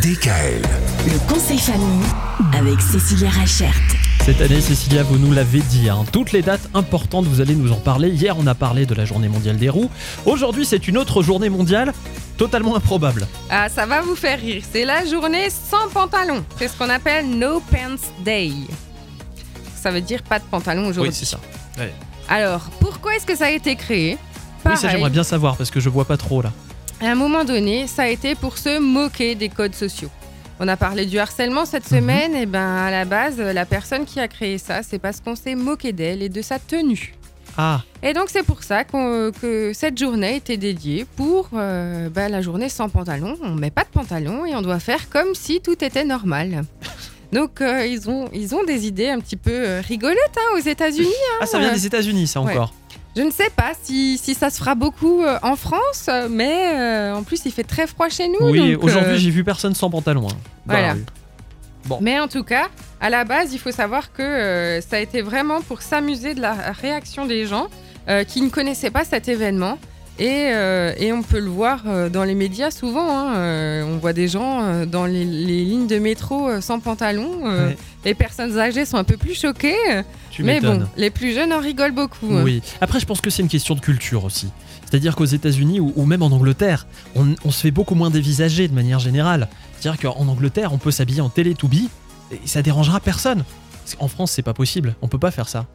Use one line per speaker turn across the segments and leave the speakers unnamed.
DKL.
Le conseil famille avec Cécilia Rachert.
Cette année, Cécilia, vous nous l'avez dit, hein, toutes les dates importantes, vous allez nous en parler. Hier, on a parlé de la journée mondiale des roues. Aujourd'hui, c'est une autre journée mondiale totalement improbable.
Ah, ça va vous faire rire. C'est la journée sans pantalon. C'est ce qu'on appelle No Pants Day. Ça veut dire pas de pantalon aujourd'hui.
Oui, c'est ça.
Alors, pourquoi est-ce que ça a été créé?
Oui, ça, j'aimerais bien savoir parce que je vois pas trop là.
À un moment donné, ça a été pour se moquer des codes sociaux. On a parlé du harcèlement cette
Mhm.
semaine, et ben à la base, la personne qui a créé ça, c'est parce qu'on s'est moqué d'elle et de sa tenue.
Ah,
Et donc c'est pour ça que cette journée était dédiée pour euh, bah, la journée sans pantalon. On met pas de pantalon et on doit faire comme si tout était normal. Donc euh, ils, ont, ils ont des idées un petit peu euh, rigolotes hein, aux États-Unis.
ah ça vient
ouais.
des États-Unis, ça
Ouais. Je ne sais pas si, si ça se fera beaucoup euh, en France, mais euh, en plus il fait très froid chez nous.
Oui, aujourd'hui,
euh,
j'ai vu personne sans pantalon. hein, la
Voilà.
rue.
Mais en tout cas, à la base, il faut savoir que euh, ça a été vraiment pour s'amuser de la réaction des gens qui ne connaissaient pas cet événement. Et, euh, et on peut le voir euh, dans les médias souvent. hein, euh, on voit des gens dans les, les lignes de métro sans pantalon.
Ouais,
Les personnes âgées sont un peu plus choquées.
tu
mais bon, les plus jeunes en rigolent beaucoup. hein.
Oui. Après, je pense que c'est une question de culture aussi. C'est-à-dire qu'aux États-Unis ou, ou même en Angleterre, on, on se fait beaucoup moins dévisager de manière générale. C'est-à-dire qu'en Angleterre, on peut s'habiller en Teletubby et ça dérangera personne. En France, c'est pas possible. On peut pas faire ça.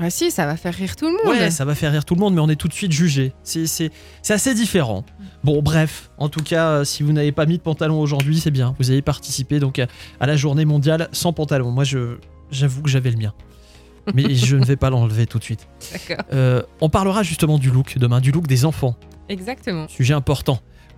Bah si, ça va faire rire tout le monde.
Ouais, ça va faire rire tout le monde, mais on est tout de suite jugé. C'est- assez différent. Bon, bref, en tout cas, euh, si vous n'avez pas mis de pantalon aujourd'hui, c'est bien. Vous avez participé donc à, à la journée mondiale sans pantalon. Moi, je j'avoue que j'avais le mien. Mais je ne vais pas l'enlever tout de suite.
D'accord.
Euh, on parlera justement du look demain, du look des enfants.
Exactement.
Sujet important.